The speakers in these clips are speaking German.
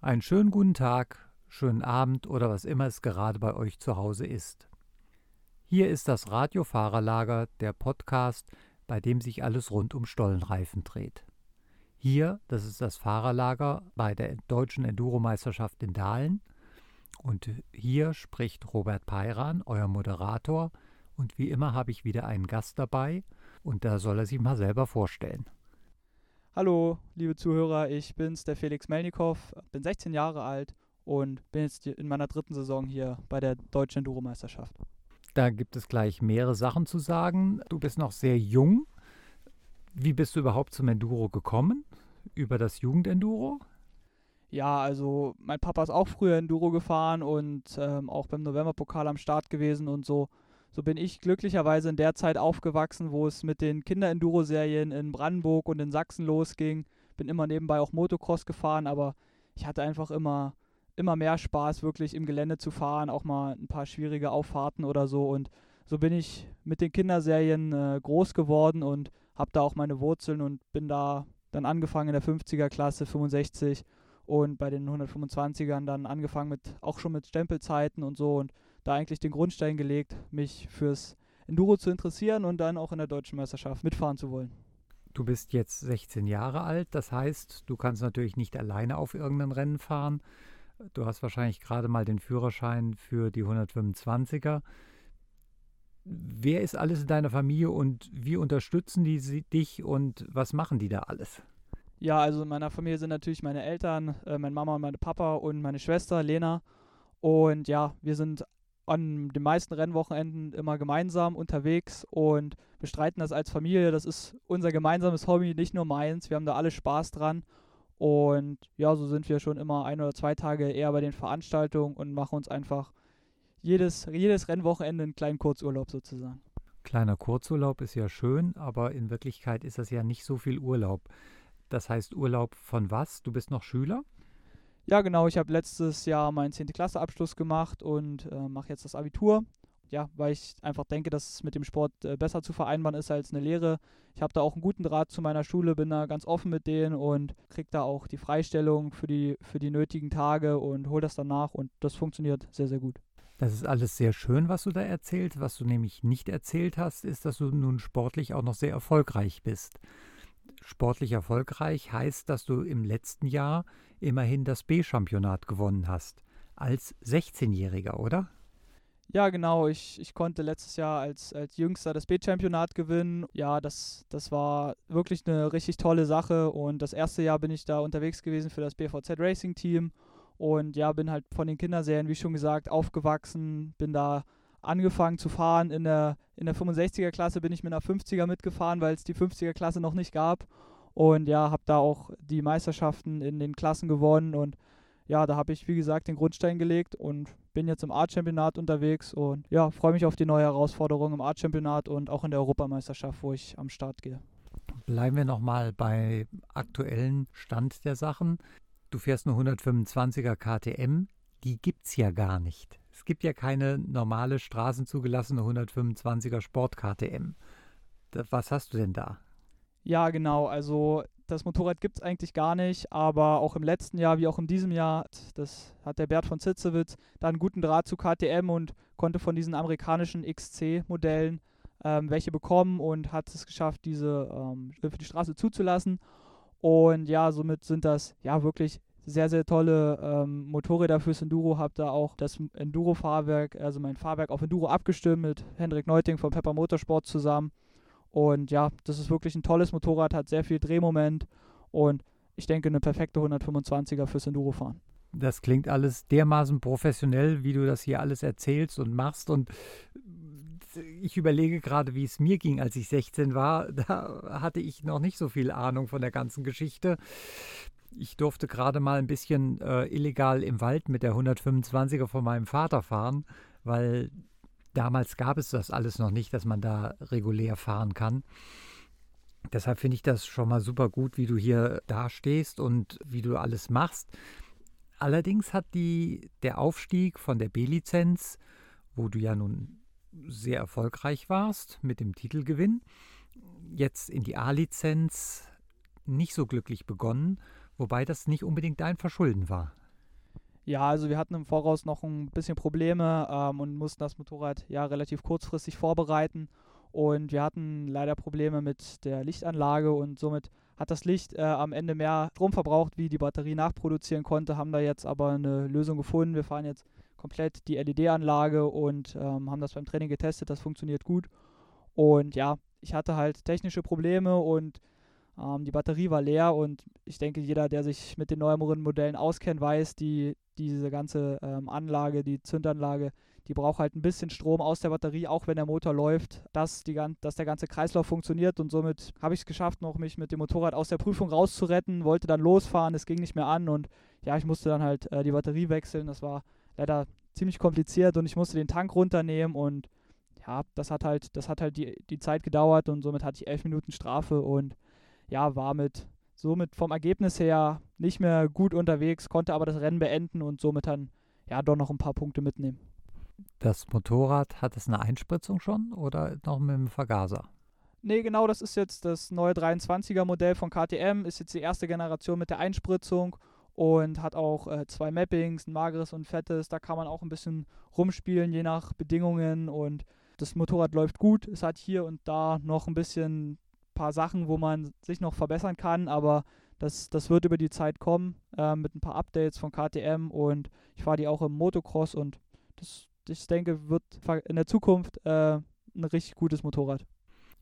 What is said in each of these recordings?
Einen schönen guten Tag, schönen Abend oder was immer es gerade bei euch zu Hause ist. Hier ist das Radiofahrerlager, der Podcast, bei dem sich alles rund um Stollenreifen dreht. Hier, das ist das Fahrerlager bei der deutschen Enduromeisterschaft in Dahlen. Und hier spricht Robert Peiran, euer Moderator. Und wie immer habe ich wieder einen Gast dabei und da soll er sich mal selber vorstellen. Hallo, liebe Zuhörer, ich bin's, der Felix Melnikow, bin 16 Jahre alt und bin jetzt in meiner dritten Saison hier bei der Deutschen Enduro-Meisterschaft. Da gibt es gleich mehrere Sachen zu sagen. Du bist noch sehr jung. Wie bist du überhaupt zum Enduro gekommen? Über das Jugendenduro? Ja, also mein Papa ist auch früher Enduro gefahren und ähm, auch beim Novemberpokal am Start gewesen und so so bin ich glücklicherweise in der Zeit aufgewachsen, wo es mit den Kinder-Enduro-Serien in Brandenburg und in Sachsen losging. Bin immer nebenbei auch Motocross gefahren, aber ich hatte einfach immer, immer mehr Spaß, wirklich im Gelände zu fahren, auch mal ein paar schwierige Auffahrten oder so. Und so bin ich mit den Kinderserien äh, groß geworden und habe da auch meine Wurzeln und bin da dann angefangen in der 50er Klasse, 65 und bei den 125ern dann angefangen mit auch schon mit Stempelzeiten und so und da eigentlich den Grundstein gelegt, mich fürs Enduro zu interessieren und dann auch in der deutschen Meisterschaft mitfahren zu wollen. Du bist jetzt 16 Jahre alt, das heißt, du kannst natürlich nicht alleine auf irgendein Rennen fahren. Du hast wahrscheinlich gerade mal den Führerschein für die 125er. Wer ist alles in deiner Familie und wie unterstützen die dich und was machen die da alles? Ja, also in meiner Familie sind natürlich meine Eltern, äh, meine Mama und meine Papa und meine Schwester Lena. Und ja, wir sind an den meisten Rennwochenenden immer gemeinsam unterwegs und bestreiten das als Familie. Das ist unser gemeinsames Hobby, nicht nur meins. Wir haben da alle Spaß dran. Und ja, so sind wir schon immer ein oder zwei Tage eher bei den Veranstaltungen und machen uns einfach jedes, jedes Rennwochenende einen kleinen Kurzurlaub sozusagen. Kleiner Kurzurlaub ist ja schön, aber in Wirklichkeit ist das ja nicht so viel Urlaub. Das heißt Urlaub von was? Du bist noch Schüler? Ja, genau. Ich habe letztes Jahr meinen 10. Klasse Abschluss gemacht und äh, mache jetzt das Abitur. Ja, weil ich einfach denke, dass es mit dem Sport äh, besser zu vereinbaren ist als eine Lehre. Ich habe da auch einen guten Draht zu meiner Schule, bin da ganz offen mit denen und kriege da auch die Freistellung für die, für die nötigen Tage und hole das dann nach und das funktioniert sehr, sehr gut. Das ist alles sehr schön, was du da erzählt. Was du nämlich nicht erzählt hast, ist, dass du nun sportlich auch noch sehr erfolgreich bist sportlich erfolgreich heißt, dass du im letzten Jahr immerhin das B-Championat gewonnen hast. Als 16-Jähriger, oder? Ja, genau. Ich, ich konnte letztes Jahr als, als Jüngster das B-Championat gewinnen. Ja, das, das war wirklich eine richtig tolle Sache. Und das erste Jahr bin ich da unterwegs gewesen für das BVZ Racing Team. Und ja, bin halt von den Kinderserien, wie schon gesagt, aufgewachsen, bin da angefangen zu fahren. In der, in der 65er Klasse bin ich mit einer 50er mitgefahren, weil es die 50er Klasse noch nicht gab. Und ja, habe da auch die Meisterschaften in den Klassen gewonnen. Und ja, da habe ich, wie gesagt, den Grundstein gelegt und bin jetzt im Art-Championat unterwegs. Und ja, freue mich auf die neue Herausforderung im Art-Championat und auch in der Europameisterschaft, wo ich am Start gehe. Bleiben wir nochmal bei aktuellen Stand der Sachen. Du fährst eine 125er KTM, die gibt es ja gar nicht. Es gibt ja keine normale straßenzugelassene 125er Sport KTM. Was hast du denn da? Ja, genau. Also das Motorrad gibt es eigentlich gar nicht, aber auch im letzten Jahr wie auch in diesem Jahr, das hat der Bert von Zitzewitz da einen guten Draht zu KTM und konnte von diesen amerikanischen XC-Modellen ähm, welche bekommen und hat es geschafft, diese ähm, für die Straße zuzulassen. Und ja, somit sind das ja wirklich sehr, sehr tolle ähm, Motorräder fürs Enduro. Habe da auch das Enduro-Fahrwerk, also mein Fahrwerk auf Enduro abgestimmt mit Hendrik Neuting von Pepper Motorsport zusammen. Und ja, das ist wirklich ein tolles Motorrad, hat sehr viel Drehmoment und ich denke eine perfekte 125er fürs Enduro-Fahren. Das klingt alles dermaßen professionell, wie du das hier alles erzählst und machst. Und ich überlege gerade, wie es mir ging, als ich 16 war. Da hatte ich noch nicht so viel Ahnung von der ganzen Geschichte. Ich durfte gerade mal ein bisschen äh, illegal im Wald mit der 125er von meinem Vater fahren, weil damals gab es das alles noch nicht, dass man da regulär fahren kann. Deshalb finde ich das schon mal super gut, wie du hier dastehst und wie du alles machst. Allerdings hat die, der Aufstieg von der B-Lizenz, wo du ja nun sehr erfolgreich warst mit dem Titelgewinn, jetzt in die A-Lizenz nicht so glücklich begonnen, wobei das nicht unbedingt dein Verschulden war. Ja, also wir hatten im Voraus noch ein bisschen Probleme ähm, und mussten das Motorrad ja relativ kurzfristig vorbereiten. Und wir hatten leider Probleme mit der Lichtanlage und somit hat das Licht äh, am Ende mehr Strom verbraucht, wie die Batterie nachproduzieren konnte, haben da jetzt aber eine Lösung gefunden. Wir fahren jetzt komplett die LED-Anlage und ähm, haben das beim Training getestet, das funktioniert gut. Und ja, ich hatte halt technische Probleme und ähm, die Batterie war leer und ich denke, jeder, der sich mit den neueren Modellen auskennt, weiß, die, diese ganze ähm, Anlage, die Zündanlage, die braucht halt ein bisschen Strom aus der Batterie, auch wenn der Motor läuft, dass, die, dass der ganze Kreislauf funktioniert. Und somit habe ich es geschafft, noch mich mit dem Motorrad aus der Prüfung rauszuretten, wollte dann losfahren, es ging nicht mehr an und ja, ich musste dann halt äh, die Batterie wechseln. Das war leider ziemlich kompliziert und ich musste den Tank runternehmen und ja, das hat halt, das hat halt die, die Zeit gedauert und somit hatte ich elf Minuten Strafe und ja, war mit somit vom Ergebnis her nicht mehr gut unterwegs, konnte aber das Rennen beenden und somit dann ja doch noch ein paar Punkte mitnehmen. Das Motorrad hat es eine Einspritzung schon oder noch mit dem Vergaser? Nee, genau, das ist jetzt das neue 23er Modell von KTM, ist jetzt die erste Generation mit der Einspritzung und hat auch äh, zwei Mappings, ein mageres und ein fettes. Da kann man auch ein bisschen rumspielen, je nach Bedingungen und das Motorrad läuft gut. Es hat hier und da noch ein bisschen paar Sachen, wo man sich noch verbessern kann, aber das, das wird über die Zeit kommen äh, mit ein paar Updates von KTM und ich fahre die auch im Motocross und das, ich denke, wird in der Zukunft äh, ein richtig gutes Motorrad.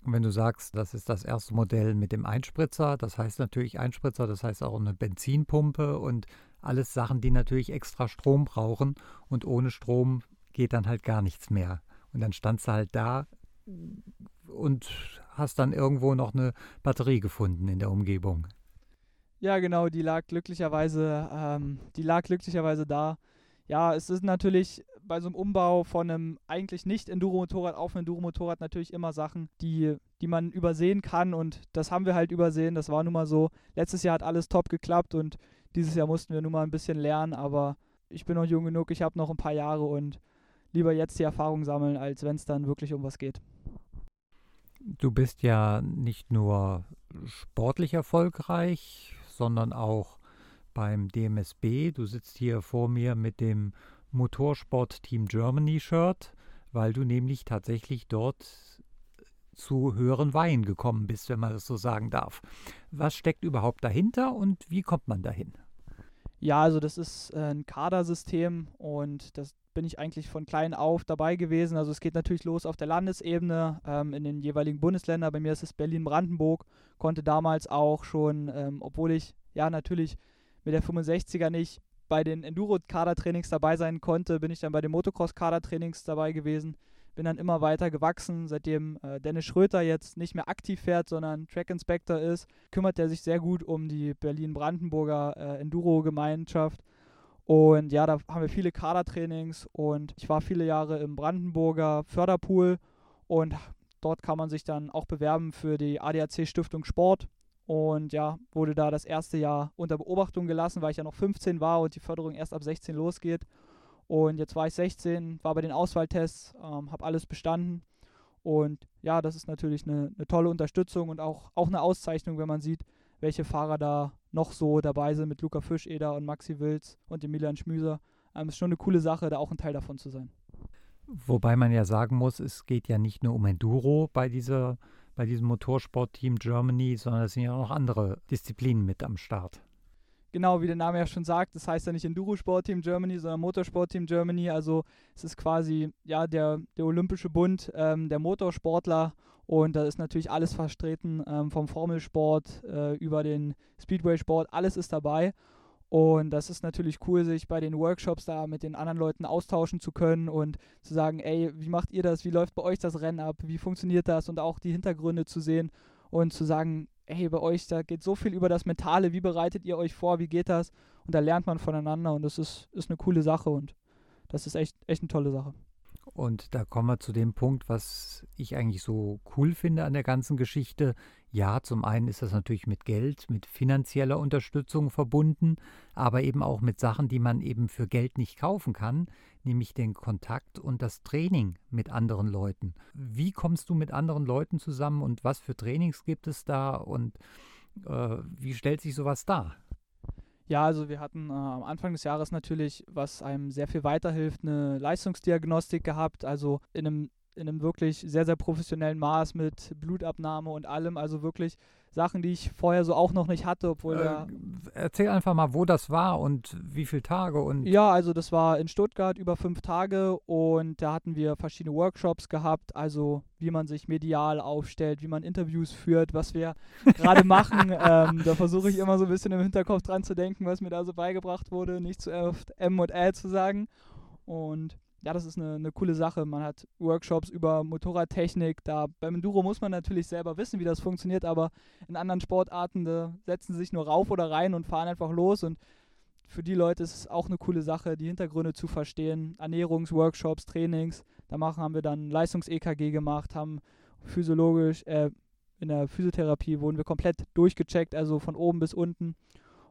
Und wenn du sagst, das ist das erste Modell mit dem Einspritzer, das heißt natürlich Einspritzer, das heißt auch eine Benzinpumpe und alles Sachen, die natürlich extra Strom brauchen und ohne Strom geht dann halt gar nichts mehr. Und dann standst du halt da und hast dann irgendwo noch eine Batterie gefunden in der Umgebung. Ja, genau, die lag glücklicherweise, ähm, die lag glücklicherweise da. Ja, es ist natürlich bei so einem Umbau von einem eigentlich nicht Enduro-Motorrad auf ein Enduro-Motorrad natürlich immer Sachen, die, die man übersehen kann und das haben wir halt übersehen. Das war nun mal so. Letztes Jahr hat alles top geklappt und dieses Jahr mussten wir nun mal ein bisschen lernen, aber ich bin noch jung genug, ich habe noch ein paar Jahre und lieber jetzt die Erfahrung sammeln, als wenn es dann wirklich um was geht. Du bist ja nicht nur sportlich erfolgreich, sondern auch beim DMSB. Du sitzt hier vor mir mit dem Motorsport Team Germany Shirt, weil du nämlich tatsächlich dort zu höheren Weihen gekommen bist, wenn man das so sagen darf. Was steckt überhaupt dahinter und wie kommt man dahin? Ja, also das ist äh, ein Kadersystem und das bin ich eigentlich von klein auf dabei gewesen. Also es geht natürlich los auf der Landesebene ähm, in den jeweiligen Bundesländern. Bei mir ist es Berlin-Brandenburg. Konnte damals auch schon, ähm, obwohl ich ja natürlich mit der 65er nicht bei den Enduro-Kadertrainings dabei sein konnte, bin ich dann bei den Motocross-Kadertrainings dabei gewesen. Bin dann immer weiter gewachsen. Seitdem äh, Dennis Schröter jetzt nicht mehr aktiv fährt, sondern Track Inspector ist, kümmert er sich sehr gut um die Berlin-Brandenburger äh, Enduro-Gemeinschaft und ja, da haben wir viele Kadertrainings und ich war viele Jahre im Brandenburger Förderpool und dort kann man sich dann auch bewerben für die ADAC Stiftung Sport. Und ja, wurde da das erste Jahr unter Beobachtung gelassen, weil ich ja noch 15 war und die Förderung erst ab 16 losgeht. Und jetzt war ich 16, war bei den Auswahltests, ähm, habe alles bestanden. Und ja, das ist natürlich eine, eine tolle Unterstützung und auch, auch eine Auszeichnung, wenn man sieht, welche Fahrer da noch so dabei sind mit Luca Fischeder und Maxi Wilz und Emilian Schmüser. Ähm, ist schon eine coole Sache, da auch ein Teil davon zu sein. Wobei man ja sagen muss, es geht ja nicht nur um Enduro bei, dieser, bei diesem Motorsportteam Germany, sondern es sind ja auch noch andere Disziplinen mit am Start. Genau, wie der Name ja schon sagt, das heißt ja nicht Enduro Sport Team Germany, sondern Motorsport Team Germany. Also es ist quasi ja der, der Olympische Bund ähm, der Motorsportler und da ist natürlich alles vertreten, ähm, vom Formelsport äh, über den Speedway-Sport, alles ist dabei. Und das ist natürlich cool, sich bei den Workshops da mit den anderen Leuten austauschen zu können und zu sagen, ey, wie macht ihr das? Wie läuft bei euch das Rennen ab? Wie funktioniert das? Und auch die Hintergründe zu sehen und zu sagen, ey, bei euch, da geht so viel über das Mentale. Wie bereitet ihr euch vor? Wie geht das? Und da lernt man voneinander und das ist, ist eine coole Sache und das ist echt, echt eine tolle Sache. Und da kommen wir zu dem Punkt, was ich eigentlich so cool finde an der ganzen Geschichte. Ja, zum einen ist das natürlich mit Geld, mit finanzieller Unterstützung verbunden, aber eben auch mit Sachen, die man eben für Geld nicht kaufen kann, nämlich den Kontakt und das Training mit anderen Leuten. Wie kommst du mit anderen Leuten zusammen und was für Trainings gibt es da und äh, wie stellt sich sowas dar? Ja, also wir hatten äh, am Anfang des Jahres natürlich, was einem sehr viel weiterhilft, eine Leistungsdiagnostik gehabt, also in einem, in einem wirklich sehr, sehr professionellen Maß mit Blutabnahme und allem, also wirklich Sachen, die ich vorher so auch noch nicht hatte, obwohl äh, Erzähl einfach mal, wo das war und wie viele Tage und. Ja, also das war in Stuttgart über fünf Tage und da hatten wir verschiedene Workshops gehabt, also wie man sich medial aufstellt, wie man Interviews führt, was wir gerade machen. Ähm, da versuche ich immer so ein bisschen im Hinterkopf dran zu denken, was mir da so beigebracht wurde, nicht zu oft M und L zu sagen. Und ja, das ist eine, eine coole Sache. Man hat Workshops über Motorradtechnik. Da beim Enduro muss man natürlich selber wissen, wie das funktioniert, aber in anderen Sportarten da setzen sie sich nur rauf oder rein und fahren einfach los. Und für die Leute ist es auch eine coole Sache, die Hintergründe zu verstehen. Ernährungsworkshops, Trainings. Da machen, haben wir dann Leistungs-EKG gemacht, haben physiologisch, äh, in der Physiotherapie wurden wir komplett durchgecheckt, also von oben bis unten.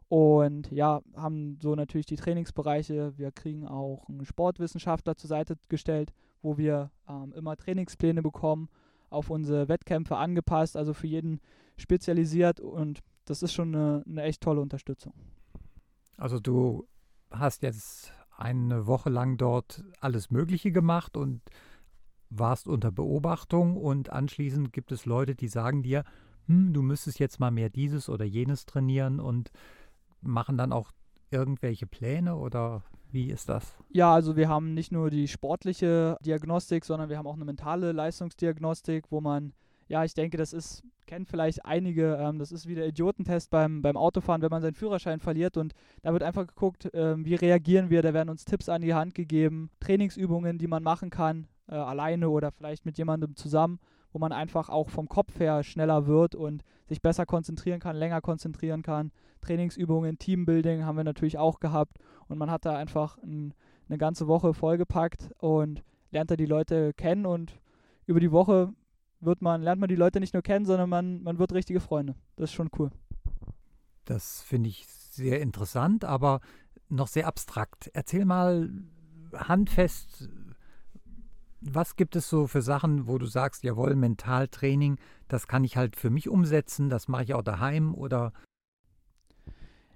Und ja, haben so natürlich die Trainingsbereiche. Wir kriegen auch einen Sportwissenschaftler zur Seite gestellt, wo wir ähm, immer Trainingspläne bekommen, auf unsere Wettkämpfe angepasst, also für jeden spezialisiert. Und das ist schon eine, eine echt tolle Unterstützung. Also du hast jetzt eine Woche lang dort alles Mögliche gemacht und warst unter Beobachtung und anschließend gibt es Leute, die sagen dir, hm, du müsstest jetzt mal mehr dieses oder jenes trainieren und machen dann auch irgendwelche Pläne oder wie ist das? Ja, also wir haben nicht nur die sportliche Diagnostik, sondern wir haben auch eine mentale Leistungsdiagnostik, wo man, ja, ich denke, das ist, kennen vielleicht einige, ähm, das ist wie der Idiotentest beim, beim Autofahren, wenn man seinen Führerschein verliert und da wird einfach geguckt, ähm, wie reagieren wir, da werden uns Tipps an die Hand gegeben, Trainingsübungen, die man machen kann, äh, alleine oder vielleicht mit jemandem zusammen wo man einfach auch vom Kopf her schneller wird und sich besser konzentrieren kann, länger konzentrieren kann. Trainingsübungen, Teambuilding haben wir natürlich auch gehabt und man hat da einfach ein, eine ganze Woche vollgepackt und lernt da die Leute kennen und über die Woche wird man, lernt man die Leute nicht nur kennen, sondern man, man wird richtige Freunde. Das ist schon cool. Das finde ich sehr interessant, aber noch sehr abstrakt. Erzähl mal handfest, was gibt es so für Sachen, wo du sagst, jawohl, Mentaltraining, das kann ich halt für mich umsetzen, das mache ich auch daheim oder?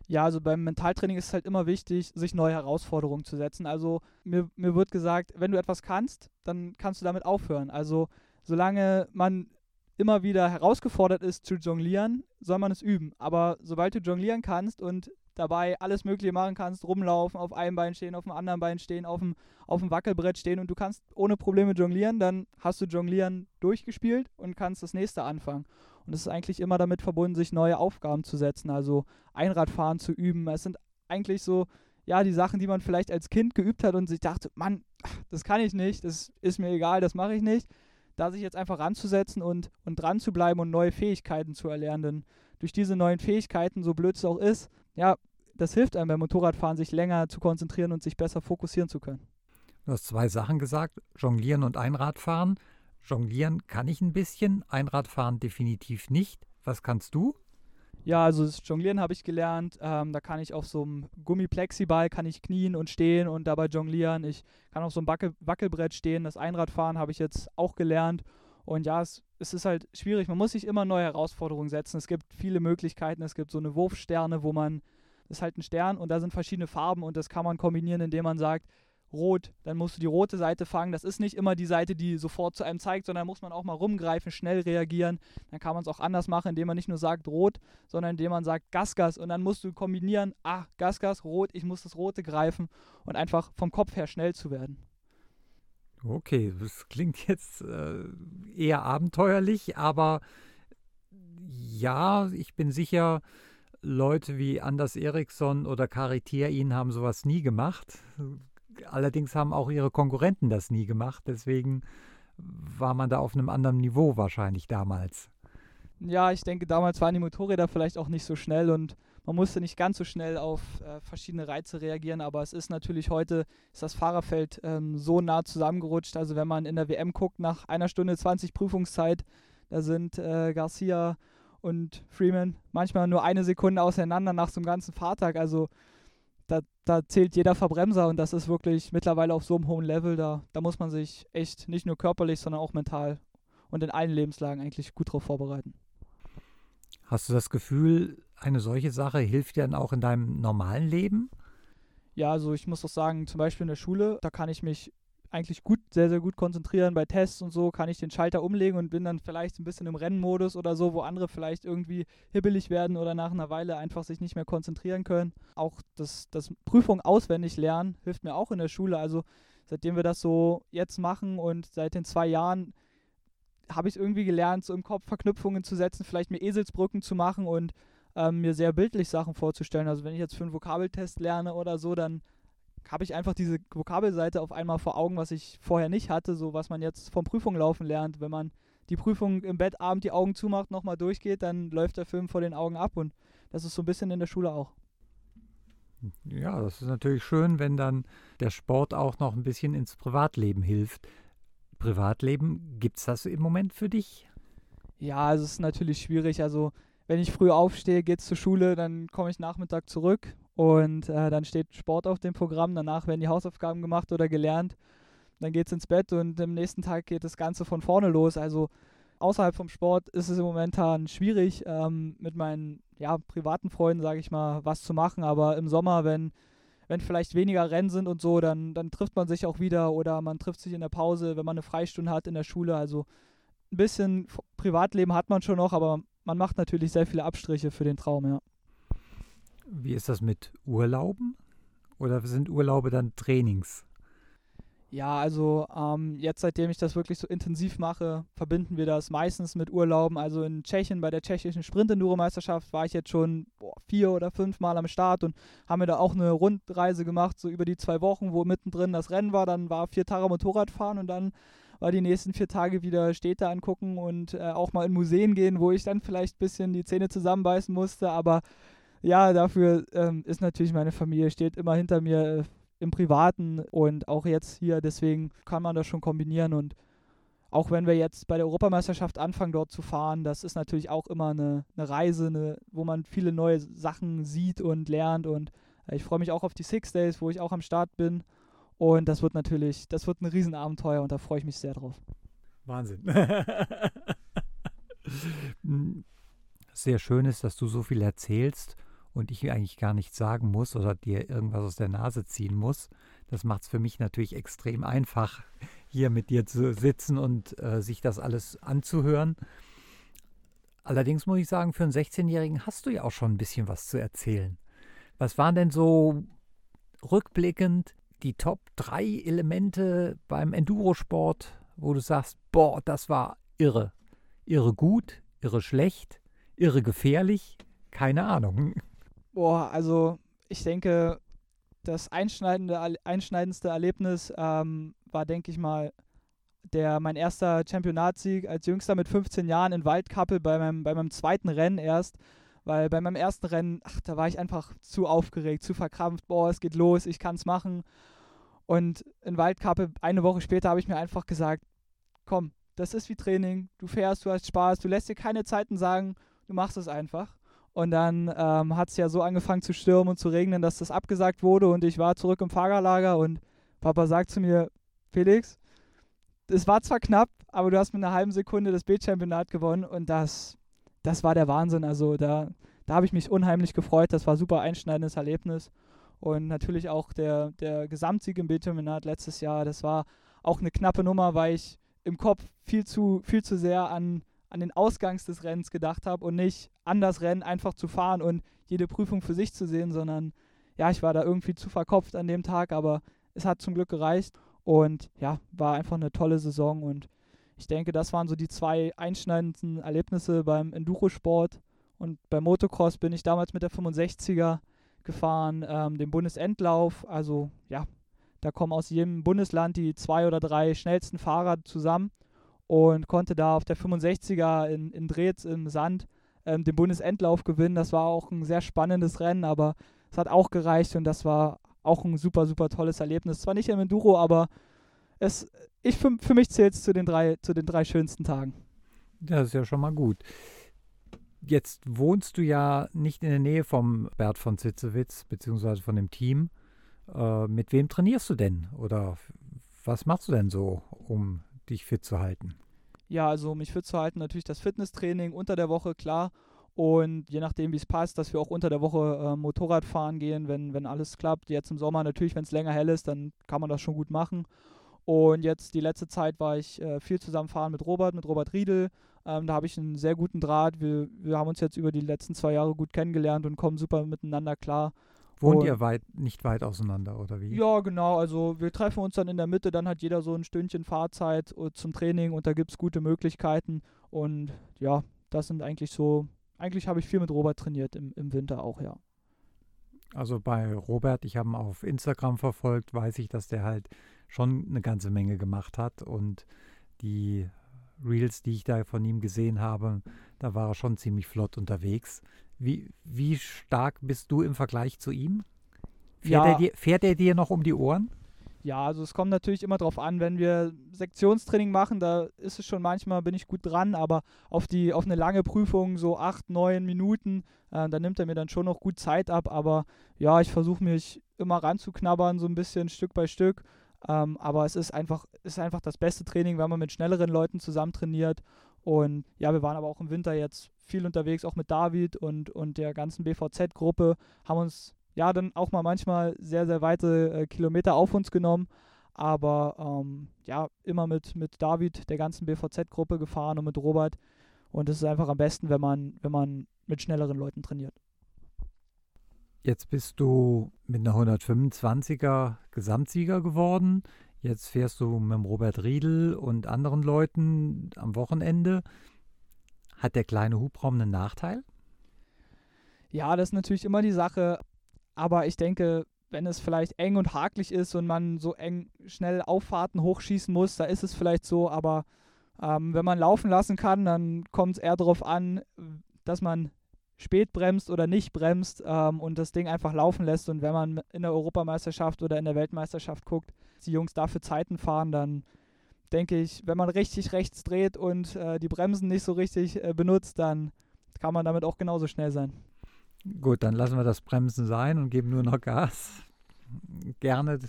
Ja, also beim Mentaltraining ist es halt immer wichtig, sich neue Herausforderungen zu setzen. Also mir, mir wird gesagt, wenn du etwas kannst, dann kannst du damit aufhören. Also solange man immer wieder herausgefordert ist zu jonglieren, soll man es üben. Aber sobald du jonglieren kannst und dabei alles Mögliche machen kannst, rumlaufen, auf einem Bein stehen, auf dem anderen Bein stehen, auf dem, auf dem Wackelbrett stehen und du kannst ohne Probleme jonglieren, dann hast du Jonglieren durchgespielt und kannst das nächste anfangen. Und es ist eigentlich immer damit verbunden, sich neue Aufgaben zu setzen, also Einradfahren zu üben. Es sind eigentlich so, ja, die Sachen, die man vielleicht als Kind geübt hat und sich dachte, Mann, das kann ich nicht, das ist mir egal, das mache ich nicht. Da sich jetzt einfach ranzusetzen und, und dran zu bleiben und neue Fähigkeiten zu erlernen. Denn durch diese neuen Fähigkeiten, so blöd es auch ist, ja, das hilft einem beim Motorradfahren, sich länger zu konzentrieren und sich besser fokussieren zu können. Du hast zwei Sachen gesagt, Jonglieren und Einradfahren. Jonglieren kann ich ein bisschen, Einradfahren definitiv nicht. Was kannst du? Ja, also das Jonglieren habe ich gelernt. Ähm, da kann ich auf so einem Gummiplexiball kann ich knien und stehen und dabei jonglieren. Ich kann auf so einem Wackel Wackelbrett stehen. Das Einradfahren habe ich jetzt auch gelernt. Und ja, es, es, ist halt schwierig. Man muss sich immer neue Herausforderungen setzen. Es gibt viele Möglichkeiten. Es gibt so eine Wurfsterne, wo man das ist halt ein Stern und da sind verschiedene Farben und das kann man kombinieren, indem man sagt, rot, dann musst du die rote Seite fangen. Das ist nicht immer die Seite, die sofort zu einem zeigt, sondern muss man auch mal rumgreifen, schnell reagieren. Dann kann man es auch anders machen, indem man nicht nur sagt rot, sondern indem man sagt Gas, Gas und dann musst du kombinieren, ah, Gas, Gas, rot, ich muss das rote greifen und einfach vom Kopf her schnell zu werden. Okay, das klingt jetzt äh, eher abenteuerlich, aber ja, ich bin sicher, Leute wie Anders Eriksson oder Kari Tierin haben sowas nie gemacht. Allerdings haben auch ihre Konkurrenten das nie gemacht. Deswegen war man da auf einem anderen Niveau wahrscheinlich damals. Ja, ich denke, damals waren die Motorräder vielleicht auch nicht so schnell und man musste nicht ganz so schnell auf äh, verschiedene Reize reagieren, aber es ist natürlich heute, ist das Fahrerfeld ähm, so nah zusammengerutscht. Also wenn man in der WM guckt, nach einer Stunde 20 Prüfungszeit, da sind äh, Garcia und Freeman manchmal nur eine Sekunde auseinander nach so einem ganzen Fahrtag. Also da, da zählt jeder Verbremser und das ist wirklich mittlerweile auf so einem hohen Level. Da, da muss man sich echt nicht nur körperlich, sondern auch mental und in allen Lebenslagen eigentlich gut darauf vorbereiten. Hast du das Gefühl, eine solche Sache hilft dir dann auch in deinem normalen Leben? Ja, also ich muss doch sagen, zum Beispiel in der Schule, da kann ich mich eigentlich gut, sehr, sehr gut konzentrieren. Bei Tests und so kann ich den Schalter umlegen und bin dann vielleicht ein bisschen im Rennmodus oder so, wo andere vielleicht irgendwie hibbelig werden oder nach einer Weile einfach sich nicht mehr konzentrieren können. Auch das, das Prüfung auswendig lernen hilft mir auch in der Schule. Also seitdem wir das so jetzt machen und seit den zwei Jahren habe ich irgendwie gelernt, so im Kopf Verknüpfungen zu setzen, vielleicht mir Eselsbrücken zu machen und ähm, mir sehr bildlich Sachen vorzustellen. Also wenn ich jetzt für einen Vokabeltest lerne oder so, dann habe ich einfach diese Vokabelseite auf einmal vor Augen, was ich vorher nicht hatte, so was man jetzt vom Prüfung laufen lernt. Wenn man die Prüfung im Bett abend die Augen zumacht, nochmal durchgeht, dann läuft der Film vor den Augen ab und das ist so ein bisschen in der Schule auch. Ja, das ist natürlich schön, wenn dann der Sport auch noch ein bisschen ins Privatleben hilft. Privatleben, gibt es das im Moment für dich? Ja, es ist natürlich schwierig. Also wenn ich früh aufstehe, geht es zur Schule, dann komme ich Nachmittag zurück und äh, dann steht Sport auf dem Programm, danach werden die Hausaufgaben gemacht oder gelernt. Dann geht es ins Bett und am nächsten Tag geht das Ganze von vorne los. Also außerhalb vom Sport ist es momentan schwierig, ähm, mit meinen ja, privaten Freunden, sage ich mal, was zu machen. Aber im Sommer, wenn, wenn vielleicht weniger Rennen sind und so, dann, dann trifft man sich auch wieder oder man trifft sich in der Pause, wenn man eine Freistunde hat in der Schule. Also ein bisschen Privatleben hat man schon noch, aber man macht natürlich sehr viele Abstriche für den Traum, ja. Wie ist das mit Urlauben? Oder sind Urlaube dann Trainings? Ja, also ähm, jetzt, seitdem ich das wirklich so intensiv mache, verbinden wir das meistens mit Urlauben. Also in Tschechien bei der tschechischen Sprint-Enduro-Meisterschaft war ich jetzt schon boah, vier oder fünf Mal am Start und haben wir da auch eine Rundreise gemacht, so über die zwei Wochen, wo mittendrin das Rennen war. Dann war vier Tage Motorradfahren und dann war die nächsten vier Tage wieder Städte angucken und äh, auch mal in Museen gehen, wo ich dann vielleicht ein bisschen die Zähne zusammenbeißen musste. Aber ja, dafür ähm, ist natürlich meine Familie, steht immer hinter mir äh, im Privaten und auch jetzt hier, deswegen kann man das schon kombinieren und auch wenn wir jetzt bei der Europameisterschaft anfangen, dort zu fahren, das ist natürlich auch immer eine, eine Reise, eine, wo man viele neue Sachen sieht und lernt. Und äh, ich freue mich auch auf die Six Days, wo ich auch am Start bin. Und das wird natürlich, das wird ein Riesenabenteuer und da freue ich mich sehr drauf. Wahnsinn. sehr schön ist, dass du so viel erzählst und ich eigentlich gar nichts sagen muss oder dir irgendwas aus der Nase ziehen muss. Das macht es für mich natürlich extrem einfach, hier mit dir zu sitzen und äh, sich das alles anzuhören. Allerdings muss ich sagen, für einen 16-Jährigen hast du ja auch schon ein bisschen was zu erzählen. Was waren denn so rückblickend die Top 3 Elemente beim Endurosport, wo du sagst, boah, das war irre. Irre gut, irre schlecht, irre gefährlich, keine Ahnung. Boah, also ich denke, das einschneidende, einschneidendste Erlebnis ähm, war, denke ich mal, der mein erster Championatssieg als Jüngster mit 15 Jahren in Waldkappel bei meinem, bei meinem zweiten Rennen erst. Weil bei meinem ersten Rennen, ach, da war ich einfach zu aufgeregt, zu verkrampft. Boah, es geht los, ich kann es machen. Und in Waldkappel, eine Woche später, habe ich mir einfach gesagt: Komm, das ist wie Training. Du fährst, du hast Spaß, du lässt dir keine Zeiten sagen, du machst es einfach. Und dann ähm, hat es ja so angefangen zu stürmen und zu regnen, dass das abgesagt wurde und ich war zurück im Fahrerlager und Papa sagt zu mir, Felix, es war zwar knapp, aber du hast mit einer halben Sekunde das B-Championat gewonnen und das, das war der Wahnsinn. Also da, da habe ich mich unheimlich gefreut. Das war ein super einschneidendes Erlebnis. Und natürlich auch der, der Gesamtsieg im B-Championat letztes Jahr, das war auch eine knappe Nummer, weil ich im Kopf viel zu, viel zu sehr an an den Ausgangs des Rennens gedacht habe und nicht an das Rennen einfach zu fahren und jede Prüfung für sich zu sehen, sondern ja, ich war da irgendwie zu verkopft an dem Tag, aber es hat zum Glück gereicht und ja, war einfach eine tolle Saison und ich denke, das waren so die zwei einschneidenden Erlebnisse beim Endurosport und beim Motocross bin ich damals mit der 65er gefahren, ähm, den Bundesendlauf, also ja, da kommen aus jedem Bundesland die zwei oder drei schnellsten Fahrer zusammen und konnte da auf der 65er in, in Drehz im Sand ähm, den Bundesendlauf gewinnen. Das war auch ein sehr spannendes Rennen, aber es hat auch gereicht und das war auch ein super, super tolles Erlebnis. Zwar nicht im Enduro, aber es, ich, für, für mich zählt es zu, den drei, zu den drei schönsten Tagen. Das ist ja schon mal gut. Jetzt wohnst du ja nicht in der Nähe vom Bert von Zitzewitz, beziehungsweise von dem Team. Äh, mit wem trainierst du denn? Oder was machst du denn so, um dich fit zu halten? Ja, also mich fit zu halten, natürlich das Fitnesstraining unter der Woche, klar. und je nachdem, wie es passt, dass wir auch unter der Woche äh, Motorrad fahren gehen, wenn, wenn alles klappt. Jetzt im Sommer natürlich, wenn es länger hell ist, dann kann man das schon gut machen. Und jetzt die letzte Zeit war ich äh, viel zusammenfahren mit Robert, mit Robert Riedel. Ähm, da habe ich einen sehr guten Draht. Wir, wir haben uns jetzt über die letzten zwei Jahre gut kennengelernt und kommen super miteinander klar. Wohnt ihr weit, nicht weit auseinander oder wie? Ja, genau. Also wir treffen uns dann in der Mitte, dann hat jeder so ein Stündchen Fahrzeit äh, zum Training und da gibt es gute Möglichkeiten. Und ja, das sind eigentlich so eigentlich habe ich viel mit Robert trainiert im, im Winter auch, ja. Also bei Robert, ich habe ihn auf Instagram verfolgt, weiß ich, dass der halt schon eine ganze Menge gemacht hat und die Reels, die ich da von ihm gesehen habe, da war er schon ziemlich flott unterwegs. Wie, wie stark bist du im Vergleich zu ihm? Fährt, ja. er dir, fährt er dir noch um die Ohren? Ja, also es kommt natürlich immer darauf an, wenn wir Sektionstraining machen, da ist es schon manchmal, bin ich gut dran, aber auf, die, auf eine lange Prüfung, so acht, neun Minuten, äh, da nimmt er mir dann schon noch gut Zeit ab, aber ja, ich versuche mich immer ranzuknabbern, so ein bisschen Stück bei Stück. Ähm, aber es ist einfach, ist einfach das beste Training, wenn man mit schnelleren Leuten zusammen trainiert. Und ja, wir waren aber auch im Winter jetzt viel unterwegs, auch mit David und, und der ganzen BVZ-Gruppe, haben uns ja dann auch mal manchmal sehr, sehr weite äh, Kilometer auf uns genommen. Aber ähm, ja, immer mit, mit David, der ganzen BVZ-Gruppe gefahren und mit Robert. Und es ist einfach am besten, wenn man, wenn man mit schnelleren Leuten trainiert. Jetzt bist du mit einer 125er Gesamtsieger geworden. Jetzt fährst du mit Robert Riedel und anderen Leuten am Wochenende. Hat der kleine Hubraum einen Nachteil? Ja, das ist natürlich immer die Sache. Aber ich denke, wenn es vielleicht eng und hakelig ist und man so eng schnell Auffahrten hochschießen muss, da ist es vielleicht so. Aber ähm, wenn man laufen lassen kann, dann kommt es eher darauf an, dass man spät bremst oder nicht bremst ähm, und das Ding einfach laufen lässt. Und wenn man in der Europameisterschaft oder in der Weltmeisterschaft guckt, die Jungs dafür Zeiten fahren, dann denke ich, wenn man richtig rechts dreht und äh, die Bremsen nicht so richtig äh, benutzt, dann kann man damit auch genauso schnell sein. Gut, dann lassen wir das Bremsen sein und geben nur noch Gas. Gerne.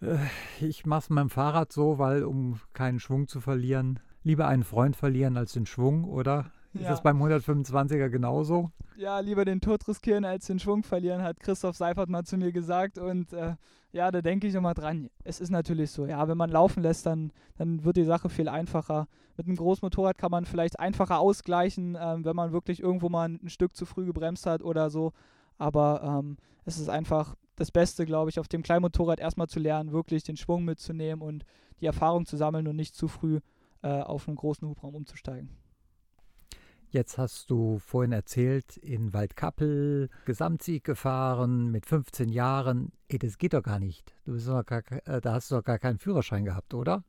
Äh, ich mache es mit dem Fahrrad so, weil um keinen Schwung zu verlieren, lieber einen Freund verlieren als den Schwung, oder? Ist ja. das beim 125er genauso? Ja, lieber den Tod riskieren als den Schwung verlieren, hat Christoph Seifert mal zu mir gesagt. Und äh, ja, da denke ich immer dran. Es ist natürlich so, ja, wenn man laufen lässt, dann, dann wird die Sache viel einfacher. Mit einem Großmotorrad kann man vielleicht einfacher ausgleichen, ähm, wenn man wirklich irgendwo mal ein, Stück zu früh gebremst hat oder so. Aber ähm, es ist einfach das Beste, glaube ich, auf dem Kleinmotorrad erstmal zu lernen, wirklich den Schwung mitzunehmen und die Erfahrung zu sammeln und nicht zu früh äh, auf einen großen Hubraum umzusteigen. Jetzt hast du vorhin erzählt, in Waldkappel Gesamtsieg gefahren mit 15 Jahren. Ey, das geht doch gar nicht. Du bist doch gar, äh, da hast du doch gar keinen Führerschein gehabt, oder?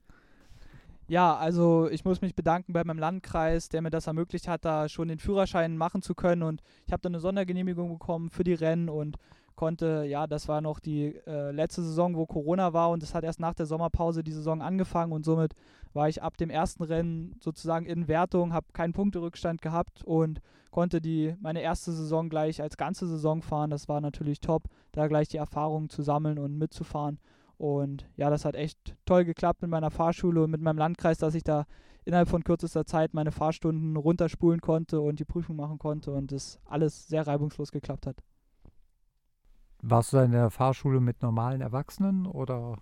Ja, also ich muss mich bedanken bei meinem Landkreis, der mir das ermöglicht hat, da schon den Führerschein machen zu können. Und ich habe dann eine Sondergenehmigung bekommen für die Rennen und konnte, ja, das war noch die äh, letzte Saison, wo Corona war und es hat erst nach der Sommerpause die Saison angefangen und somit war ich ab dem ersten Rennen sozusagen in Wertung, habe keinen Punkterückstand gehabt und konnte die meine erste Saison gleich als ganze Saison fahren. Das war natürlich top, da gleich die Erfahrungen zu sammeln und mitzufahren. Und ja, das hat echt toll geklappt mit meiner Fahrschule und mit meinem Landkreis, dass ich da innerhalb von kürzester Zeit meine Fahrstunden runterspulen konnte und die Prüfung machen konnte und das alles sehr reibungslos geklappt hat. Warst du in der Fahrschule mit normalen Erwachsenen oder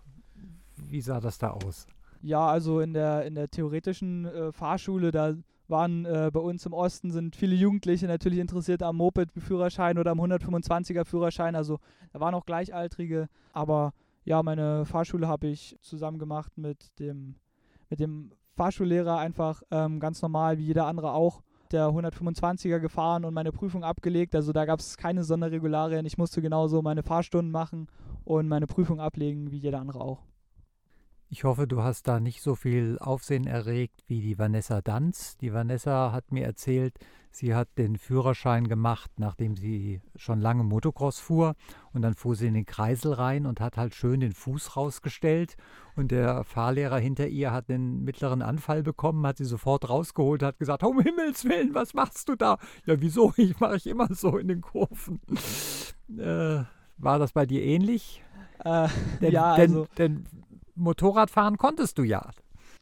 wie sah das da aus? Ja, also in der, in der theoretischen äh, Fahrschule, da waren äh, bei uns im Osten sind viele Jugendliche natürlich interessiert am Moped-Führerschein oder am 125er Führerschein. Also da waren auch Gleichaltrige. Aber ja, meine Fahrschule habe ich zusammen gemacht mit dem, mit dem Fahrschullehrer einfach ähm, ganz normal, wie jeder andere auch der 125er gefahren und meine Prüfung abgelegt. Also da gab es keine Sonderregularien. Ich musste genauso meine Fahrstunden machen und meine Prüfung ablegen, wie jeder andere auch. Ich hoffe, du hast da nicht so viel Aufsehen erregt wie die Vanessa Danz. Die Vanessa hat mir erzählt, sie hat den Führerschein gemacht, nachdem sie schon lange Motocross fuhr. Und dann fuhr sie in den Kreisel rein und hat halt schön den Fuß rausgestellt. Und der Fahrlehrer hinter ihr hat den mittleren Anfall bekommen, hat sie sofort rausgeholt, hat gesagt, um Himmels Willen, was machst du da? Ja, wieso? Ich mache ich immer so in den Kurven. Äh, war das bei dir ähnlich? Äh, denn, ja, also denn, denn Motorradfahren konntest du ja.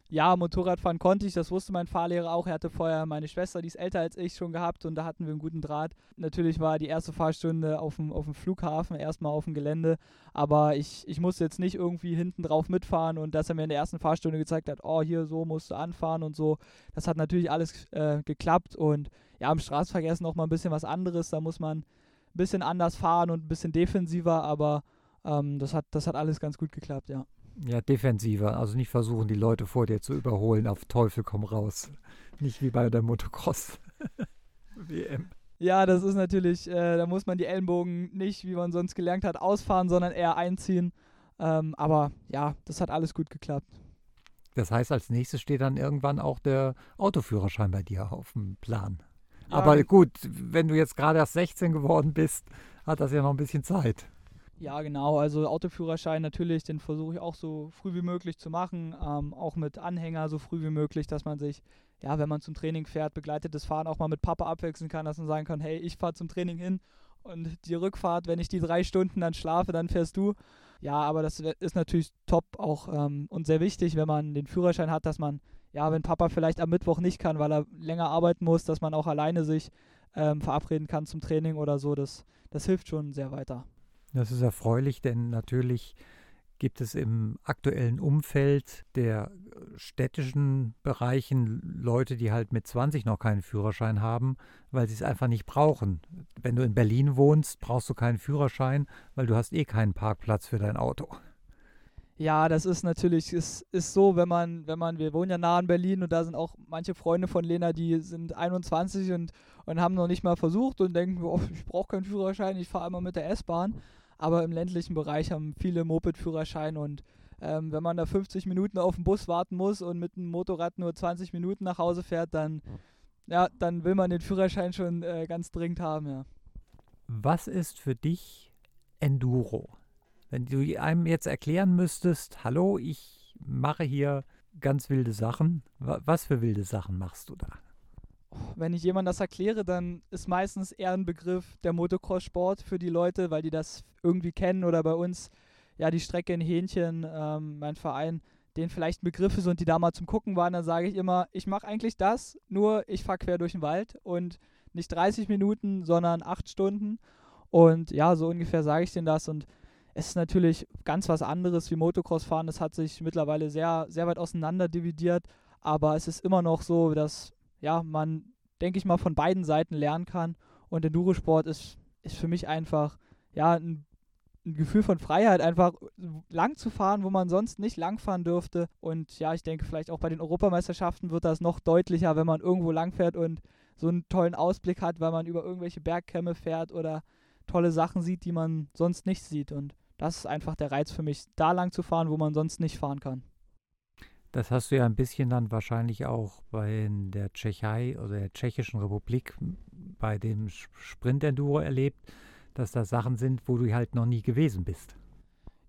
ja, Motorradfahren konnte ich, das wusste mein Fahrlehrer auch. Er hatte vorher meine Schwester, die ist älter als ich, schon gehabt und da hatten wir einen guten Draht. Natürlich war die erste Fahrstunde auf dem, auf dem Flughafen, erstmal auf dem Gelände, aber ich, ich musste jetzt nicht irgendwie hinten drauf mitfahren und dass er mir in der ersten Fahrstunde gezeigt hat, oh, hier so musst du anfahren und so. Das hat natürlich alles äh, geklappt und ja, im Straßenverkehr ist noch mal ein bisschen was anderes. Da muss man ein bisschen anders fahren und ein bisschen defensiver, aber ähm, das, hat, das hat alles ganz gut geklappt, ja. Ja, defensiver. Also nicht versuchen, die Leute vor dir zu überholen. Auf Teufel komm raus. Nicht wie bei der Motocross-WM. Ja, das ist natürlich, äh, da muss man die Ellenbogen nicht, wie man sonst gelernt hat, ausfahren, sondern eher einziehen. Ähm, aber ja, das hat alles gut geklappt. Das heißt, als nächstes steht dann irgendwann auch der Autoführerschein bei dir auf dem Plan. Ja, aber gut, wenn du jetzt gerade erst 16 geworden bist, hat das ja noch ein bisschen Zeit. Ja, genau. Also Autoführerschein natürlich, den versuche ich auch so früh wie möglich zu machen. Ähm, auch mit Anhänger so früh wie möglich, dass man sich, ja, wenn man zum Training fährt, begleitetes Fahren auch mal mit Papa abwechseln kann, dass man sagen kann, hey, ich fahre zum Training hin und die Rückfahrt, wenn ich die drei Stunden dann schlafe, dann fährst du. Ja, aber das ist natürlich top auch ähm, und sehr wichtig, wenn man den Führerschein hat, dass man, ja, wenn Papa vielleicht am Mittwoch nicht kann, weil er länger arbeiten muss, dass man auch alleine sich ähm, verabreden kann zum Training oder so. Das, das hilft schon sehr weiter. Das ist erfreulich, denn natürlich gibt es im aktuellen Umfeld der städtischen Bereichen Leute, die halt mit 20 noch keinen Führerschein haben, weil sie es einfach nicht brauchen. Wenn du in Berlin wohnst, brauchst du keinen Führerschein, weil du hast eh keinen Parkplatz für dein Auto. Ja, das ist natürlich, ist, ist so, wenn man, wenn man, wir wohnen ja nah in Berlin und da sind auch manche Freunde von Lena, die sind 21 und, und haben noch nicht mal versucht und denken, oh, ich brauche keinen Führerschein, ich fahre einmal mit der S-Bahn aber im ländlichen Bereich haben viele Moped-Führerschein und ähm, wenn man da 50 Minuten auf den Bus warten muss und mit dem Motorrad nur 20 Minuten nach Hause fährt, dann, ja, dann will man den Führerschein schon äh, ganz dringend haben, ja. Was ist für dich Enduro? Wenn du einem jetzt erklären müsstest, hallo, ich mache hier ganz wilde Sachen, was für wilde Sachen machst du da? Wenn ich jemand das erkläre, dann ist meistens eher ein Begriff der Motocross-Sport für die Leute, weil die das irgendwie kennen oder bei uns, ja, die Strecke in Hähnchen, ähm, mein Verein, denen vielleicht Begriffe sind, die da mal zum Gucken waren, dann sage ich immer, ich mache eigentlich das, nur ich fahre quer durch den Wald und nicht 30 Minuten, sondern 8 Stunden. Und ja, so ungefähr sage ich denen das und es ist natürlich ganz was anderes wie Motocross fahren. Das hat sich mittlerweile sehr, sehr weit auseinander dividiert, aber es ist immer noch so, dass ja, man, denke ich mal, von beiden Seiten lernen kann. Und Endurosport ist, ist für mich einfach, ja, ein, ein Gefühl von Freiheit, einfach lang zu fahren, wo man sonst nicht lang fahren dürfte. Und ja, ich denke, vielleicht auch bei den Europameisterschaften wird das noch deutlicher, wenn man irgendwo lang fährt und so einen tollen Ausblick hat, weil man über irgendwelche Bergkämme fährt oder tolle Sachen sieht, die man sonst nicht sieht. Und das ist einfach der Reiz für mich, da lang zu fahren, wo man sonst nicht fahren kann. Das hast du ja ein bisschen dann wahrscheinlich auch bei der Tschechei oder der Tschechischen Republik bei dem Sprint-Enduro erlebt, dass da Sachen sind, wo du halt noch nie gewesen bist.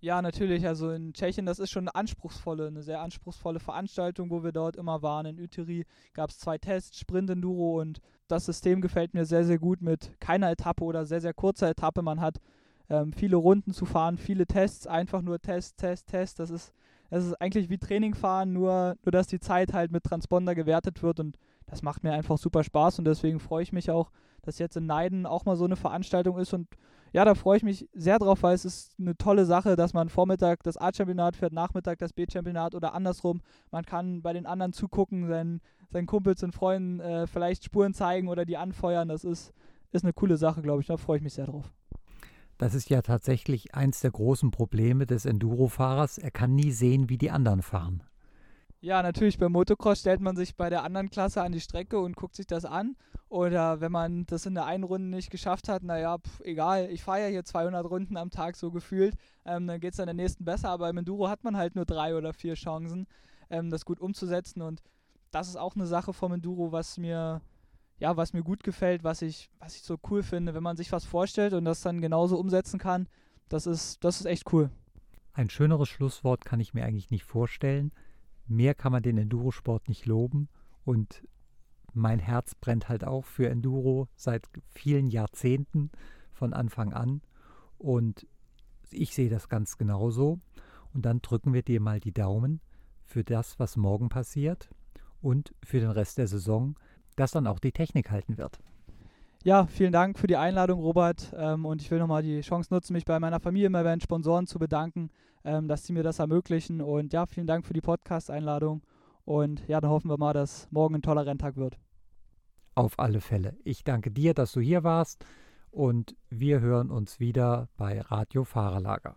Ja, natürlich. Also in Tschechien, das ist schon eine anspruchsvolle, eine sehr anspruchsvolle Veranstaltung, wo wir dort immer waren. In Utyri gab es zwei Tests, Sprint Enduro und das System gefällt mir sehr, sehr gut mit keiner Etappe oder sehr, sehr kurzer Etappe. Man hat ähm, viele Runden zu fahren, viele Tests, einfach nur Test, Test, Test. Das ist es ist eigentlich wie Training fahren, nur, nur dass die Zeit halt mit Transponder gewertet wird und das macht mir einfach super Spaß und deswegen freue ich mich auch, dass jetzt in Neiden auch mal so eine Veranstaltung ist und ja, da freue ich mich sehr drauf, weil es ist eine tolle Sache, dass man Vormittag das A-Championat fährt, Nachmittag das B-Championat oder andersrum. Man kann bei den anderen zugucken, seinen, seinen Kumpels und Freunden äh, vielleicht Spuren zeigen oder die anfeuern. Das ist, ist eine coole Sache, glaube ich. Da freue ich mich sehr drauf. Das ist ja tatsächlich eins der großen Probleme des Enduro-Fahrers. Er kann nie sehen, wie die anderen fahren. Ja, natürlich. Beim Motocross stellt man sich bei der anderen Klasse an die Strecke und guckt sich das an. Oder wenn man das in der einen Runde nicht geschafft hat, naja, pf, egal, ich fahre ja hier 200 Runden am Tag so gefühlt, ähm, dann geht es an der nächsten besser. Aber im Enduro hat man halt nur drei oder vier Chancen, ähm, das gut umzusetzen. Und das ist auch eine Sache vom Enduro, was mir ja, was mir gut gefällt, was ich, was ich so cool finde, wenn man sich was vorstellt und das dann genauso umsetzen kann, das ist, das ist echt cool. Ein schöneres Schlusswort kann ich mir eigentlich nicht vorstellen. Mehr kann man den Endurosport nicht loben und mein Herz brennt halt auch für Enduro seit vielen Jahrzehnten von Anfang an und ich sehe das ganz genauso und dann drücken wir dir mal die Daumen für das, was morgen passiert und für den Rest der Saison, dass dann auch die Technik halten wird. Ja, vielen Dank für die Einladung, Robert. Ähm, und ich will nochmal die Chance nutzen, mich bei meiner Familie, bei meinen Sponsoren zu bedanken, ähm, dass sie mir das ermöglichen. Und ja, vielen Dank für die Podcast-Einladung. Und ja, dann hoffen wir mal, dass morgen ein toller Renntag wird. Auf alle Fälle. Ich danke dir, dass du hier warst. Und wir hören uns wieder bei Radio Fahrerlager.